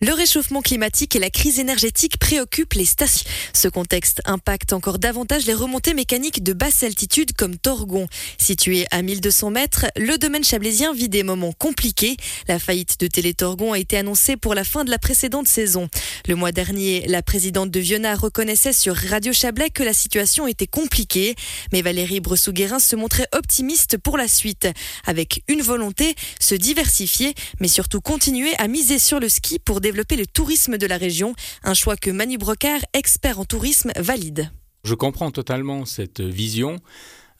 Le réchauffement climatique et la crise énergétique préoccupent les stations. Ce contexte impacte encore davantage les remontées mécaniques de basse altitude comme Torgon. Situé à 1200 mètres, le domaine chablaisien vit des moments compliqués. La faillite de Télétorgon a été annoncée pour la fin de la précédente saison. Le mois dernier, la présidente de Viona reconnaissait sur Radio Chablais que la situation était compliquée. Mais Valérie Bressou-Guérin se montrait optimiste pour la suite, avec une volonté, se diversifier, mais surtout continuer à miser sur le ski pour développer le tourisme de la région, un choix que Manu Brocard, expert en tourisme, valide. Je comprends totalement cette vision.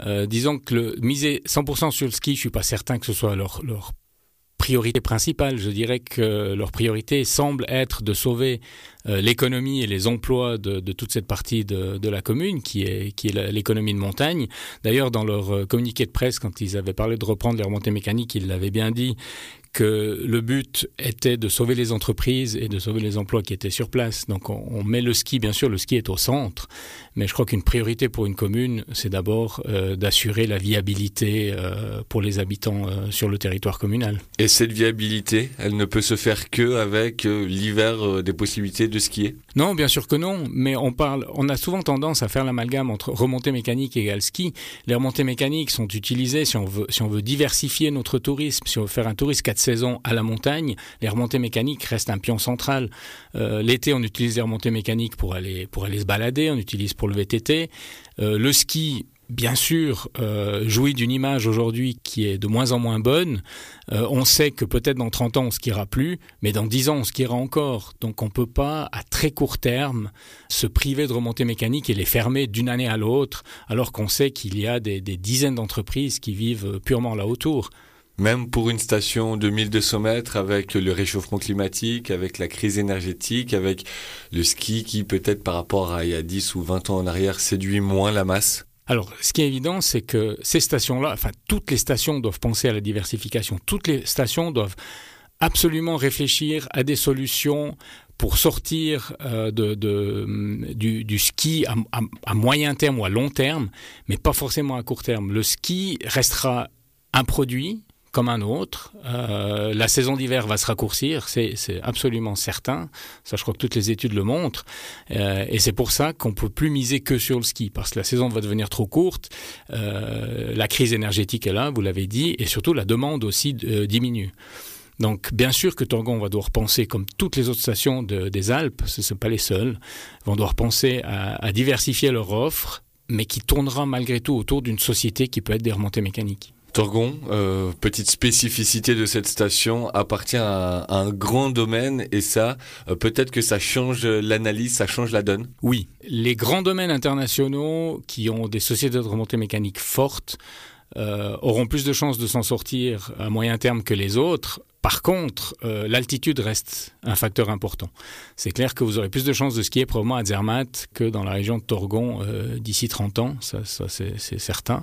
Euh, disons que le, miser 100% sur le ski, je suis pas certain que ce soit leur, priorité principale. Je dirais que leur priorité semble être de sauver l'économie et les emplois de, toute cette partie de, la commune, qui est, qui est l'économie de montagne. D'ailleurs, dans leur euh, communiqué de presse, quand ils avaient parlé de reprendre les remontées mécaniques, ils l'avaient bien dit que le but était de sauver les entreprises et de sauver les emplois qui étaient sur place. Donc on, met le ski, bien sûr, le ski est au centre, mais je crois qu'une priorité pour une commune, c'est d'abord euh, d'assurer la viabilité euh, pour les habitants euh, sur le territoire communal. Et cette viabilité, elle ne peut se faire que avec euh, l'hiver euh, des possibilités Non, bien sûr que non, mais on parle, on a souvent tendance à faire l'amalgame entre remontée mécanique égale ski. Les remontées mécaniques sont utilisées si on veut, si on veut diversifier notre tourisme, si on veut faire un tourisme 4 saison à la montagne, les remontées mécaniques restent un pion central. Euh, L'été, on utilise les remontées mécaniques pour aller, pour aller se balader, on utilise pour le VTT. Euh, le ski, bien sûr, euh, jouit d'une image aujourd'hui qui est de moins en moins bonne. Euh, on sait que peut-être dans 30 ans, on skiera plus, mais dans 10 ans, on skiera encore. Donc on ne peut pas, à très court terme, se priver de remontées mécaniques et les fermer d'une année à l'autre, alors qu'on sait qu'il y a des, dizaines d'entreprises qui vivent purement là autour. Même pour une station de 1200 mètres avec le réchauffement climatique, avec la crise énergétique, avec le ski qui peut-être par rapport à il y a 10 ou 20 ans en arrière séduit moins la masse alors, ce qui est évident, c'est que ces stations-là, enfin, toutes les stations doivent penser à la diversification. Toutes les stations doivent absolument réfléchir à des solutions pour sortir euh, de, du, ski à moyen terme ou à long terme, mais pas forcément à court terme. Le ski restera un produit, comme un autre. Euh, la saison d'hiver va se raccourcir, c'est absolument certain. Ça, je crois que toutes les études le montrent. Euh, et c'est pour ça qu'on peut plus miser que sur le ski, parce que la saison va devenir trop courte. Euh, la crise énergétique est là, vous l'avez dit, et surtout la demande aussi diminue. Donc, bien sûr que Torgon va devoir penser, comme toutes les autres stations de, des Alpes, ce ne sont pas les seules, vont devoir penser à diversifier leur offre, mais qui tournera malgré tout autour d'une société qui peut être des remontées mécaniques. Torgon, euh, petite spécificité de cette station, appartient à, un grand domaine et ça, euh, peut-être que ça change l'analyse, ça change la donne. Oui, les grands domaines internationaux qui ont des sociétés de remontée mécanique fortes euh, auront plus de chances de s'en sortir à moyen terme que les autres. Par contre, l'altitude reste un facteur important. C'est clair que vous aurez plus de chances de skier probablement à Zermatt que dans la région de Torgon d'ici 30 ans, ça c'est certain.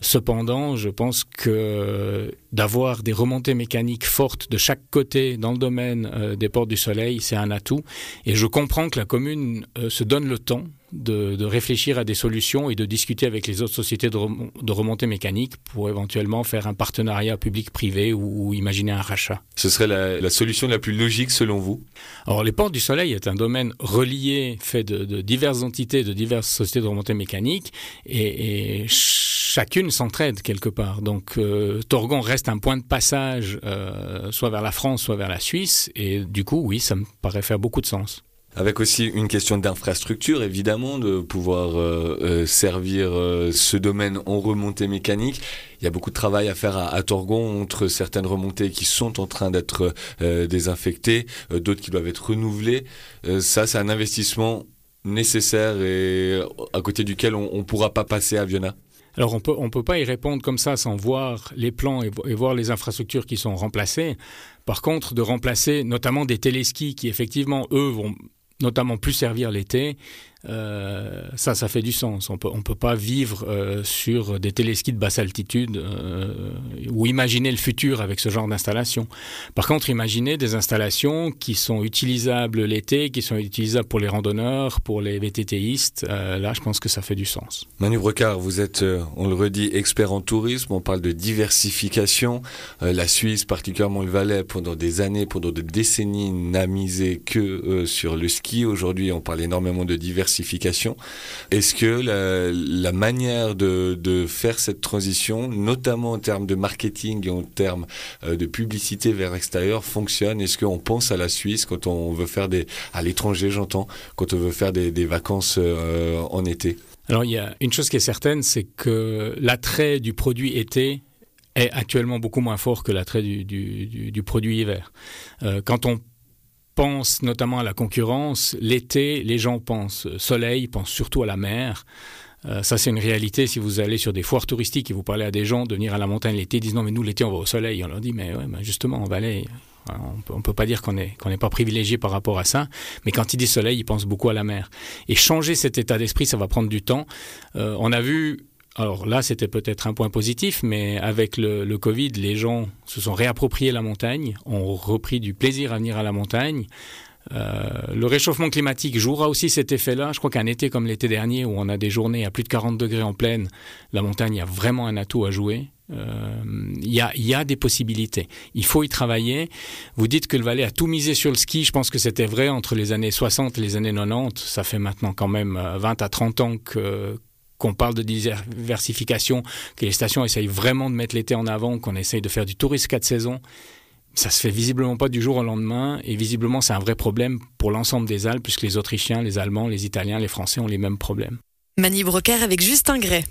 Cependant, je pense que d'avoir des remontées mécaniques fortes de chaque côté dans le domaine euh, des portes du soleil, c'est un atout. Et je comprends que la commune euh, se donne le temps de, de, réfléchir à des solutions et de discuter avec les autres sociétés de, rem de remontée mécanique pour éventuellement faire un partenariat public-privé ou, ou, imaginer un rachat. Ce serait la, la, solution la plus logique selon vous? Alors les portes du soleil est un domaine relié, fait de, de diverses entités, de diverses sociétés de remontée mécanique et, et chacune s'entraide quelque part. Donc euh, Torgon reste un point de passage euh, soit vers la France, soit vers la Suisse et du coup oui, ça me paraît faire beaucoup de sens. Avec aussi une question d'infrastructure, évidemment, de pouvoir euh, euh, servir euh, ce domaine en remontée mécanique. Il y a beaucoup de travail à faire à, Torgon entre certaines remontées qui sont en train d'être désinfectées, d'autres qui doivent être renouvelées. Ça, c'est un investissement nécessaire et à côté duquel on ne pourra pas passer à Viona. Alors on peut on peut pas y répondre comme ça sans voir les plans et, et, voir les infrastructures qui sont remplacées. Par contre, de remplacer notamment des téléskis qui effectivement eux vont notamment plus servir l'été, euh, ça, ça fait du sens. On peut, on peut pas vivre euh, sur des téléskis de basse altitude euh, ou imaginer le futur avec ce genre d'installation. Par contre, imaginer des installations qui sont utilisables l'été, qui sont utilisables pour les randonneurs, pour les VTTistes. là, je pense que ça fait du sens. Manu Brocard, vous êtes, on le redit, expert en tourisme. On parle de diversification. la Suisse, particulièrement le Valais, pendant des années, pendant des décennies, n'a misé que sur le ski. Aujourd'hui, on parle énormément de diversification. Est-ce que la, manière de, faire cette transition, notamment en termes de marketing et en termes euh, de publicité vers l'extérieur, fonctionne? Est-ce qu'on pense à la Suisse quand on veut faire des... à l'étranger, j'entends, quand on veut faire des, vacances euh, en été? Alors il y a une chose qui est certaine, c'est que l'attrait du produit été est actuellement beaucoup moins fort que l'attrait du, produit hiver. Euh, quand on pense notamment à la concurrence. L'été, les gens pensent soleil, pensent surtout à la mer. Euh, ça, c'est une réalité. Si vous allez sur des foires touristiques et vous parlez à des gens de venir à la montagne l'été, ils disent non, mais nous, l'été, on va au soleil. On leur dit, mais ouais, justement, on va aller. On ne peut pas dire qu'on n'est pas privilégié par rapport à ça, mais quand il dit soleil, ils pensent beaucoup à la mer. Et changer cet état d'esprit, ça va prendre du temps. Euh, on a vu alors là, c'était peut-être un point positif, mais avec le, Covid, les gens se sont réappropriés la montagne, ont repris du plaisir à venir à la montagne. Euh, le réchauffement climatique jouera aussi cet effet-là. Je crois qu'un été comme l'été dernier, où on a des journées à plus de 40 degrés en pleine, la montagne a vraiment un atout à jouer. Euh, il y, a, y, a, des possibilités. Il faut y travailler. Vous dites que le Valais a tout misé sur le ski. Je pense que c'était vrai entre les années 60 et les années 90. Ça fait maintenant quand même 20 euh, à 30 ans que, qu'on parle de diversification, que les stations essayent vraiment de mettre l'été en avant, qu'on essaye de faire du tourisme quatre saisons. Ça se fait visiblement pas du jour au lendemain et visiblement c'est un vrai problème pour l'ensemble des Alpes puisque les Autrichiens, les Allemands, les Italiens, les Français ont les mêmes problèmes. Mani Broker avec Justin Gray.